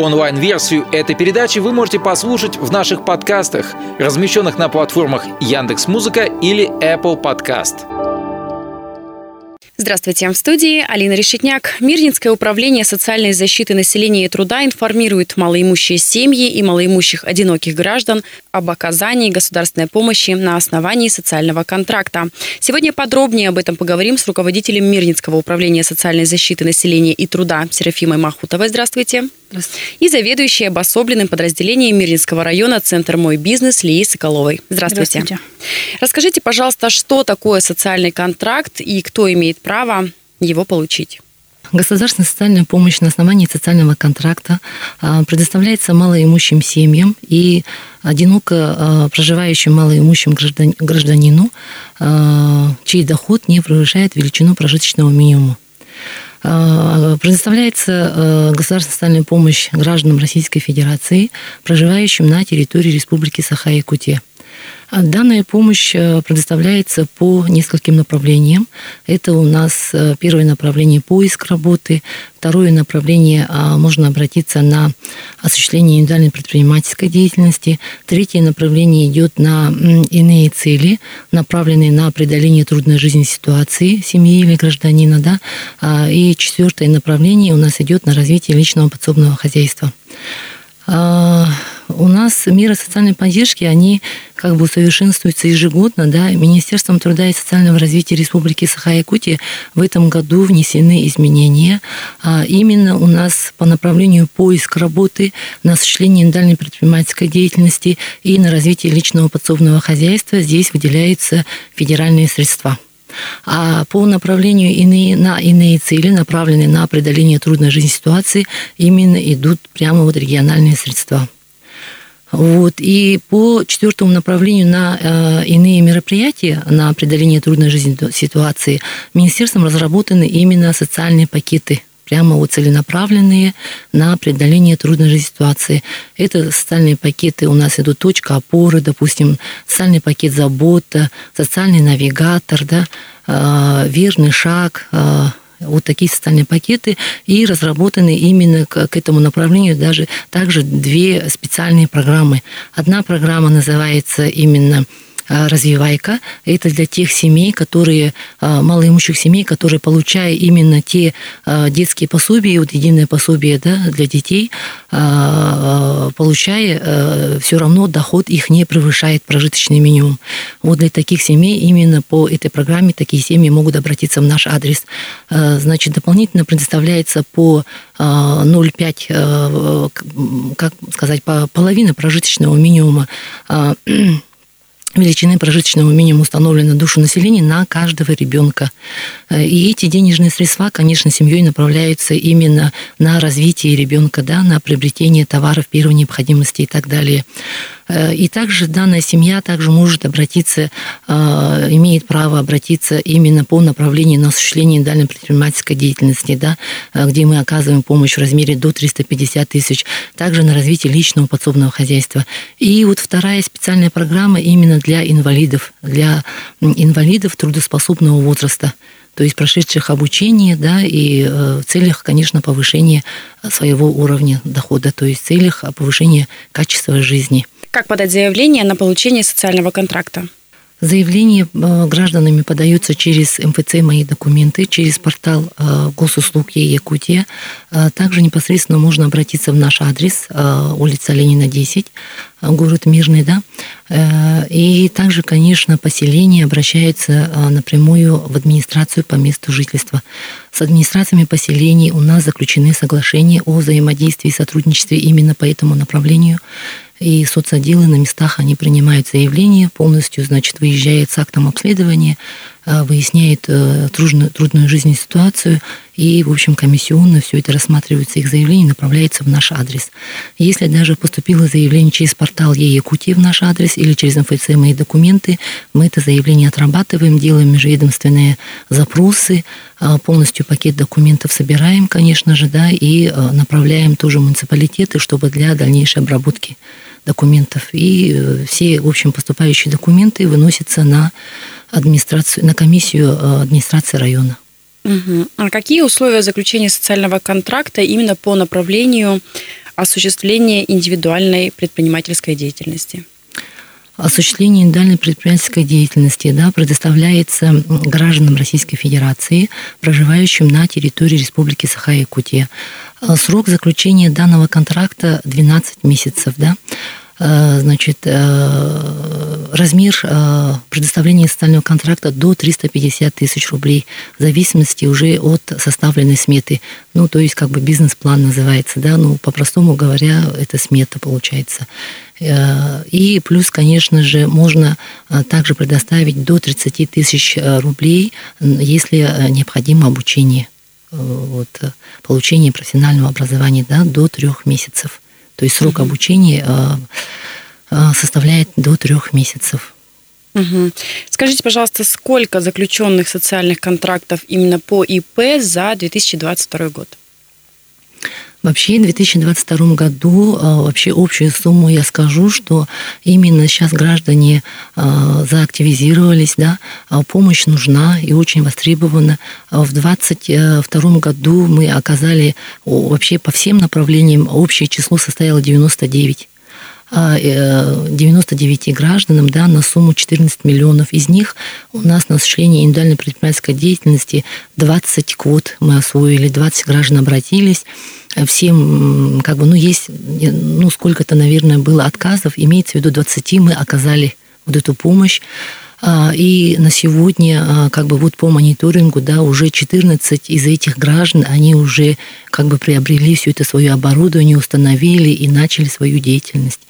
Онлайн-версию этой передачи вы можете послушать в наших подкастах, размещенных на платформах Яндекс.Музыка или Apple Podcast. Здравствуйте, в студии Алина Решетняк. Мирнинское управление социальной защиты населения и труда информирует малоимущие семьи и малоимущих одиноких граждан об оказании государственной помощи на основании социального контракта. Сегодня подробнее об этом поговорим с руководителем Мирнинского управления социальной защиты населения и труда Серафимой Махутовой. Здравствуйте. Здравствуйте. И заведующей обособленным подразделением Мирнинского района Центр «Мой бизнес» Лии Соколовой. Здравствуйте. Здравствуйте. Расскажите, пожалуйста, что такое социальный контракт и кто имеет право его получить? Государственная социальная помощь на основании социального контракта а, предоставляется малоимущим семьям и одиноко а, проживающим малоимущим гражданину, а, чей доход не превышает величину прожиточного минимума. Предоставляется государственная социальная помощь гражданам Российской Федерации, проживающим на территории Республики Саха-Якутия. А данная помощь э, предоставляется по нескольким направлениям. Это у нас э, первое направление поиск работы, второе направление а, можно обратиться на осуществление индивидуальной предпринимательской деятельности, третье направление идет на иные цели, направленные на преодоление трудной жизненной ситуации семьи или гражданина, да, а, и четвертое направление у нас идет на развитие личного подсобного хозяйства. У нас меры социальной поддержки, они как бы усовершенствуются ежегодно. Да? Министерством труда и социального развития Республики Саха-Якутия в этом году внесены изменения. А именно у нас по направлению поиск работы на осуществление индивидуальной предпринимательской деятельности и на развитие личного подсобного хозяйства здесь выделяются федеральные средства. А по направлению иные, на иные цели, направленные на преодоление трудной жизненной ситуации, именно идут прямо вот региональные средства. Вот. И по четвертому направлению на э, иные мероприятия на преодоление трудной жизненной ситуации министерством разработаны именно социальные пакеты прямо вот целенаправленные на преодоление трудной жизненной ситуации. Это социальные пакеты, у нас идут точка опоры, допустим, социальный пакет забота, социальный навигатор, да, э, верный шаг, э, вот такие социальные пакеты и разработаны именно к, к этому направлению даже также две специальные программы. Одна программа называется именно развивайка. Это для тех семей, которые, а, малоимущих семей, которые, получая именно те а, детские пособия, вот единое пособие да, для детей, получая, все равно доход их не превышает прожиточный минимум. Вот для таких семей именно по этой программе такие семьи могут обратиться в наш адрес. Значит, дополнительно предоставляется по 0,5, как сказать, по половина прожиточного минимума величины прожиточного минимума установлены душу населения на каждого ребенка. Э, и эти денежные средства, конечно, семьей направляются именно на развитие ребенка, да, на приобретение товаров первой необходимости и так далее. Э, и также данная семья также может обратиться, э, имеет право обратиться именно по направлению на осуществление индивидуальной предпринимательской деятельности, да, э, где мы оказываем помощь в размере до 350 тысяч, также на развитие личного подсобного хозяйства. И вот вторая специальная программа именно для инвалидов, для инвалидов трудоспособного возраста то есть прошедших обучение, да, и в целях, конечно, повышения своего уровня дохода, то есть в целях повышения качества жизни. Как подать заявление на получение социального контракта? Заявление э, гражданами подаются через МФЦ «Мои документы», через портал э, госуслуг Якутия. Э, также непосредственно можно обратиться в наш адрес, улица Ленина, 10, город Мирный, да. И также, конечно, поселение обращается напрямую в администрацию по месту жительства. С администрациями поселений у нас заключены соглашения о взаимодействии и сотрудничестве именно по этому направлению – и соцотделы на местах, они принимают заявление полностью, значит, выезжает с актом обследования, выясняет э, трудную, трудную жизненную ситуацию, и, в общем, комиссионно все это рассматривается, их заявление направляется в наш адрес. Если даже поступило заявление через портал Е-Якутии в наш адрес или через МФЦ «Мои документы», мы это заявление отрабатываем, делаем межведомственные запросы, а, полностью пакет документов собираем, конечно же, да, и а, направляем тоже муниципалитеты, чтобы для дальнейшей обработки документов. И э, все, в общем, поступающие документы выносятся на администрацию, на комиссию э, администрации района. Угу. А какие условия заключения социального контракта именно по направлению осуществление индивидуальной предпринимательской деятельности? осуществление индивидуальной предпринимательской деятельности да, предоставляется гражданам Российской Федерации, проживающим на территории Республики Саха-Якутия. Срок заключения данного контракта 12 месяцев. Да. Э, значит, э, размер э, предоставления социального контракта до 350 тысяч рублей, в зависимости уже от составленной сметы. Ну, то есть, как бы бизнес-план называется, да, ну, по-простому говоря, это смета получается. И плюс, конечно же, можно также предоставить до 30 тысяч рублей, если необходимо обучение, вот, получение профессионального образования да, до трех месяцев. То есть срок обучения э, э, составляет до трех месяцев. Угу. Скажите, пожалуйста, сколько заключенных социальных контрактов именно по ИП за 2022 год? Вообще в 2022 году а, вообще общую сумму я скажу, что именно сейчас граждане а, заактивизировались, да, а помощь нужна и очень востребована. В 2022 году мы оказали вообще по всем направлениям общее число составило 99 99 э, гражданам да, на сумму 14 миллионов. Из них у нас на осуществление индивидуальной предпринимательской деятельности 20 квот мы освоили, 20 граждан обратились. Всем, как бы, ну, есть, ну, сколько-то, наверное, было отказов, имеется в виду 20 мы оказали вот эту помощь. А, и на сегодня, а, как бы вот по мониторингу, да, уже 14 из этих граждан, они уже как бы приобрели все это свое оборудование, установили и начали свою деятельность.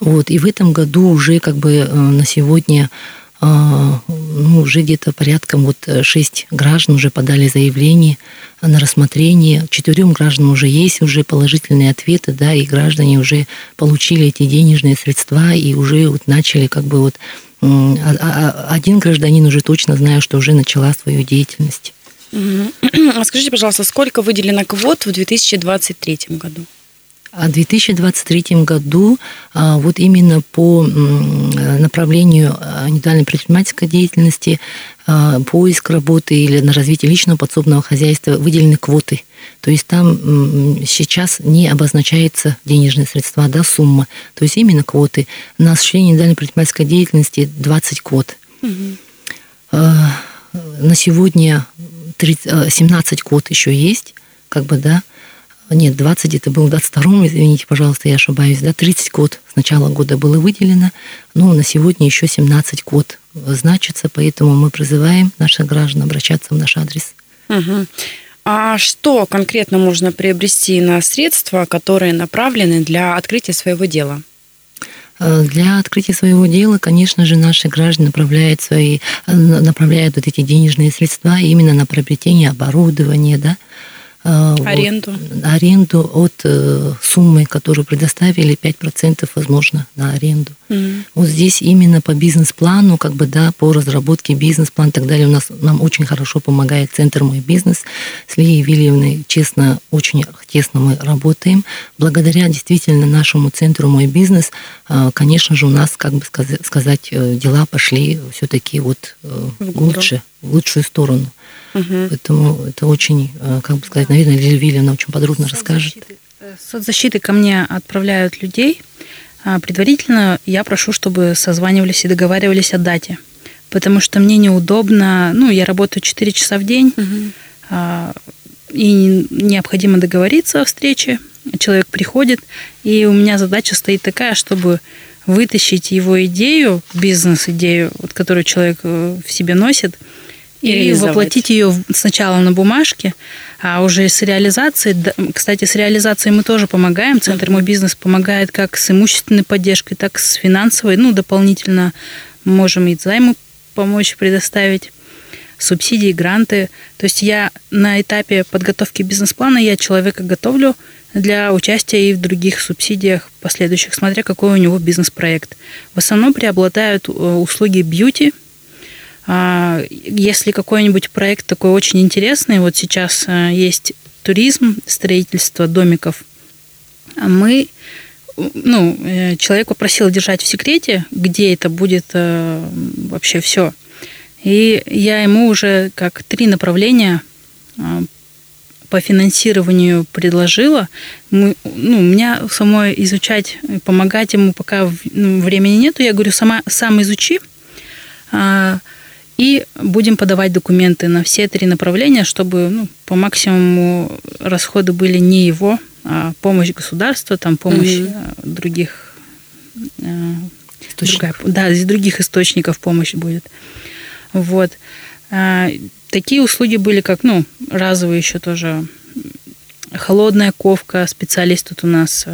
Вот, и в этом году уже как бы э, на сегодня а, ну, уже где-то порядком вот шесть граждан уже подали заявление на рассмотрение. Четырем гражданам уже есть уже положительные ответы, да, и граждане уже получили эти денежные средства и уже вот начали как бы вот один гражданин уже точно знаю, что уже начала свою деятельность. А скажите, пожалуйста, сколько выделено квот в 2023 году? В 2023 году а, вот именно по направлению индивидуальной предпринимательской деятельности, поиск работы или на развитие личного подсобного хозяйства выделены квоты – то есть там сейчас не обозначается денежные средства, да, сумма. То есть именно квоты. На осуществление индивидуальной предпринимательской деятельности 20 квот. Угу. На сегодня 30, 17 квот еще есть, как бы, да. Нет, 20 это был в 22 извините, пожалуйста, я ошибаюсь, да, 30 квот с начала года было выделено, но на сегодня еще 17 квот значится, поэтому мы призываем наших граждан обращаться в наш адрес. Угу. А что конкретно можно приобрести на средства, которые направлены для открытия своего дела? Э, для открытия своего дела, конечно же, наши граждане направляют свои, э, направляют вот эти денежные средства именно на приобретение оборудования, да, Э, аренду? Вот, аренду от э, суммы, которую предоставили, 5% возможно на аренду. Mm. Вот здесь именно по бизнес-плану, как бы, да, по разработке бизнес-плана и так далее, у нас нам очень хорошо помогает Центр «Мой бизнес». С Лией Вильевной, честно, очень тесно мы работаем. Благодаря действительно нашему Центру «Мой бизнес», э, конечно же, у нас, как бы сказать, дела пошли все-таки вот лучше, в лучшую сторону. Угу. Поэтому это очень, э, как бы сказать, наверное, Лилия Вильевна очень подробно расскажет. Соцзащиты ко мне отправляют людей. А предварительно я прошу, чтобы созванивались и договаривались о дате. Потому что мне неудобно, ну, я работаю 4 часа в день, угу. и необходимо договориться о встрече. Человек приходит, и у меня задача стоит такая, чтобы вытащить его идею, бизнес-идею, вот, которую человек э, в себе носит, и воплотить ее сначала на бумажке, а уже с реализацией, кстати, с реализацией мы тоже помогаем. Центр «Мой бизнес» помогает как с имущественной поддержкой, так и с финансовой. Ну, дополнительно можем и займы помочь предоставить, субсидии, гранты. То есть я на этапе подготовки бизнес-плана, я человека готовлю для участия и в других субсидиях последующих, смотря какой у него бизнес-проект. В основном преобладают э, услуги бьюти – если какой-нибудь проект такой очень интересный, вот сейчас э, есть туризм, строительство домиков, мы, ну, э, человек попросил держать в секрете, где это будет э, вообще все. И я ему уже как три направления по финансированию предложила. Мы, ну, у меня самой изучать, помогать ему пока ну, времени нету. Я говорю, сама, сам изучи, а, и будем подавать документы на все три направления, чтобы ну, по максимуму расходы были не его, а помощь государства, там помощь угу. других а, источников. Другая, да, из других источников помощь будет. Вот. А, такие услуги были, как, ну, разовые еще тоже. Холодная ковка, специалист тут у нас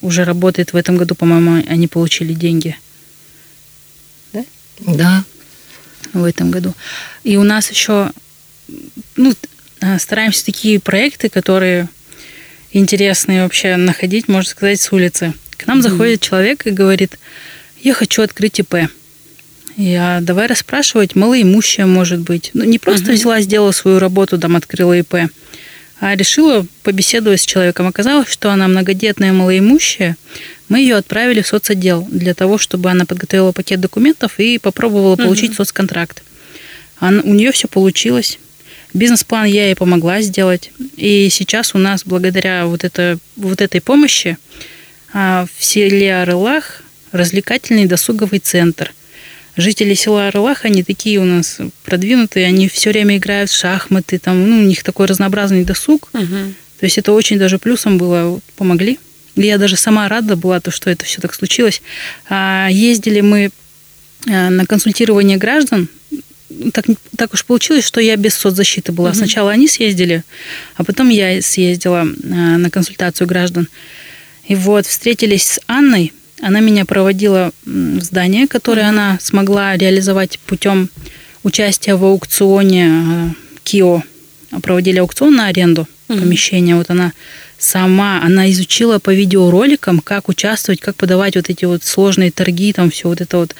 уже работает в этом году, по-моему, они получили деньги. Да? Да. В этом году. И у нас еще, ну, а, стараемся такие проекты, которые интересные вообще находить, можно сказать, с улицы. К нам mm-hmm. заходит человек и говорит, я хочу открыть ИП. Я давай расспрашивать, малоимущая, может быть. Ну, не просто uh-huh. взяла, сделала свою работу, там, открыла ИП, а решила побеседовать с человеком. Оказалось, что она многодетная, малоимущая. Мы ее отправили в соцотдел для того, чтобы она подготовила пакет документов и попробовала uh-huh. получить соцконтракт. Она, у нее все получилось. Бизнес-план я ей помогла сделать. И сейчас у нас, благодаря вот, это, вот этой помощи, а, в селе Орлах развлекательный досуговый центр – жители села Орлах, они такие у нас продвинутые, они все время играют в шахматы, там, ну, у них такой разнообразный досуг. Угу. То есть это очень даже плюсом было, помогли. Я даже сама рада была, то, что это все так случилось. А, ездили мы а, на консультирование граждан, так, так уж получилось, что я без соцзащиты была. Угу. Сначала они съездили, а потом я съездила а, на консультацию граждан. И вот встретились с Анной, она меня проводила в здание, которое mm-hmm. она смогла реализовать путем участия в аукционе э, КИО. Проводили аукцион на аренду mm-hmm. помещения. Вот она сама, она изучила по видеороликам, как участвовать, как подавать вот эти вот сложные торги, там все вот это вот.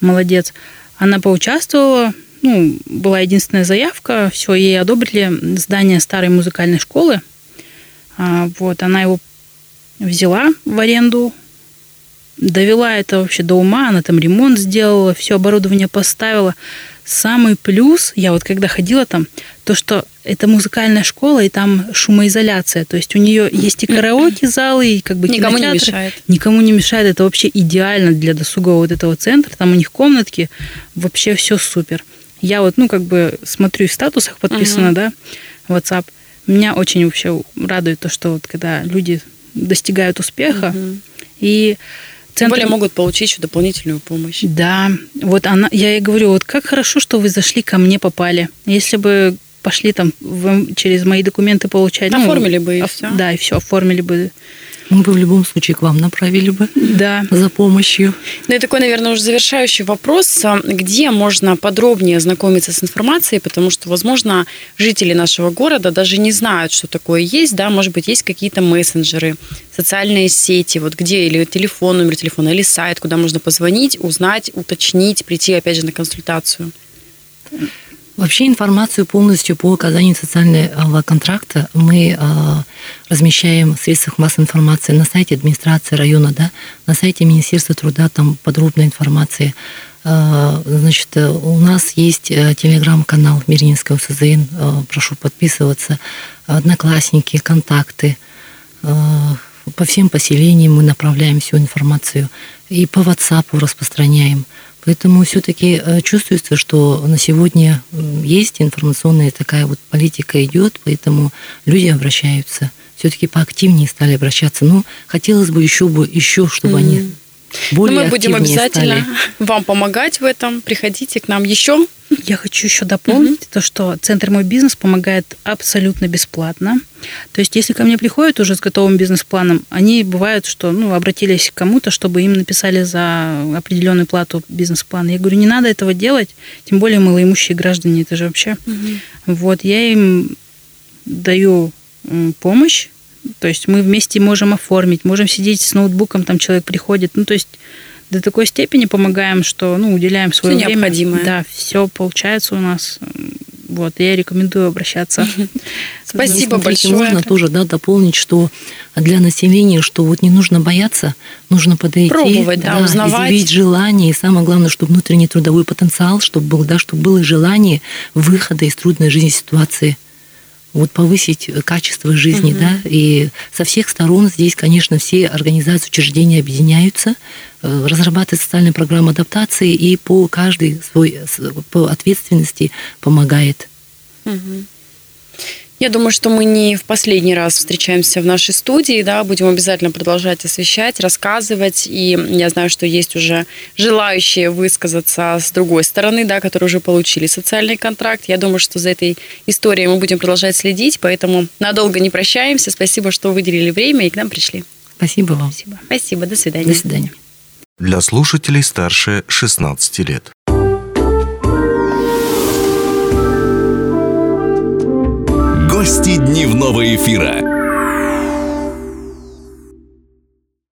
Молодец. Она поучаствовала, ну, была единственная заявка, все, ей одобрили здание старой музыкальной школы. А, вот, она его взяла в аренду, довела это вообще до ума, она там ремонт сделала, все оборудование поставила. Самый плюс, я вот когда ходила там, то, что это музыкальная школа, и там шумоизоляция. То есть у нее есть и караоке залы, и как бы Никому не мешает. Никому не мешает. Это вообще идеально для досугового вот этого центра. Там у них комнатки, вообще все супер. Я вот, ну, как бы смотрю в статусах подписано, uh-huh. да, WhatsApp. Меня очень вообще радует то, что вот когда люди достигают успеха, uh-huh. и Центр... Тем более могут получить еще дополнительную помощь. Да, вот она, я ей говорю, вот как хорошо, что вы зашли ко мне, попали. Если бы пошли там в, через мои документы получать. Ну, оформили ну, бы и оф, все. Да, и все, оформили бы мы бы в любом случае к вам направили бы да. за помощью. Ну и такой, наверное, уже завершающий вопрос. Где можно подробнее ознакомиться с информацией, потому что, возможно, жители нашего города даже не знают, что такое есть, да, может быть, есть какие-то мессенджеры, социальные сети, вот где, или телефон, номер телефона, или сайт, куда можно позвонить, узнать, уточнить, прийти, опять же, на консультацию. Вообще информацию полностью по оказанию социального контракта мы э, размещаем в средствах массовой информации на сайте администрации района, да, на сайте Министерства труда, там подробная информация. Э, значит, у нас есть э, телеграм-канал Мирнинского СЗН, прошу подписываться, одноклассники, контакты. По всем поселениям мы направляем всю информацию и по WhatsApp распространяем. Поэтому все-таки э, чувствуется, что на сегодня есть информационная такая вот политика идет, поэтому люди обращаются. Все-таки поактивнее стали обращаться. Но хотелось бы еще бы еще, чтобы mm-hmm. они более Но мы будем обязательно стали. вам помогать в этом. Приходите к нам еще. Я хочу еще дополнить угу. то, что Центр «Мой бизнес» помогает абсолютно бесплатно. То есть, если ко мне приходят уже с готовым бизнес-планом, они бывают, что ну, обратились к кому-то, чтобы им написали за определенную плату бизнес-план. Я говорю, не надо этого делать, тем более малоимущие граждане, это же вообще. Угу. Вот, я им даю помощь, то есть мы вместе можем оформить, можем сидеть с ноутбуком, там человек приходит. Ну, то есть до такой степени помогаем, что ну, уделяем свое все время. Необходимое. Да, все получается у нас. Вот, я рекомендую обращаться. Спасибо большое. Можно тоже да, дополнить, что для населения, что вот не нужно бояться, нужно подойти, Пробовать, да, да, узнавать. изъявить желание, и самое главное, чтобы внутренний трудовой потенциал, чтобы был, да, чтобы было желание выхода из трудной жизни ситуации. Вот повысить качество жизни, угу. да, и со всех сторон здесь, конечно, все организации, учреждения объединяются, э, разрабатывают социальные программы адаптации и по каждой свой по ответственности помогает. Угу. Я думаю, что мы не в последний раз встречаемся в нашей студии, да, будем обязательно продолжать освещать, рассказывать, и я знаю, что есть уже желающие высказаться с другой стороны, да, которые уже получили социальный контракт. Я думаю, что за этой историей мы будем продолжать следить, поэтому надолго не прощаемся. Спасибо, что выделили время и к нам пришли. Спасибо вам. Спасибо. Спасибо. До свидания. До свидания. Для слушателей старше 16 лет. Гости дневного эфира.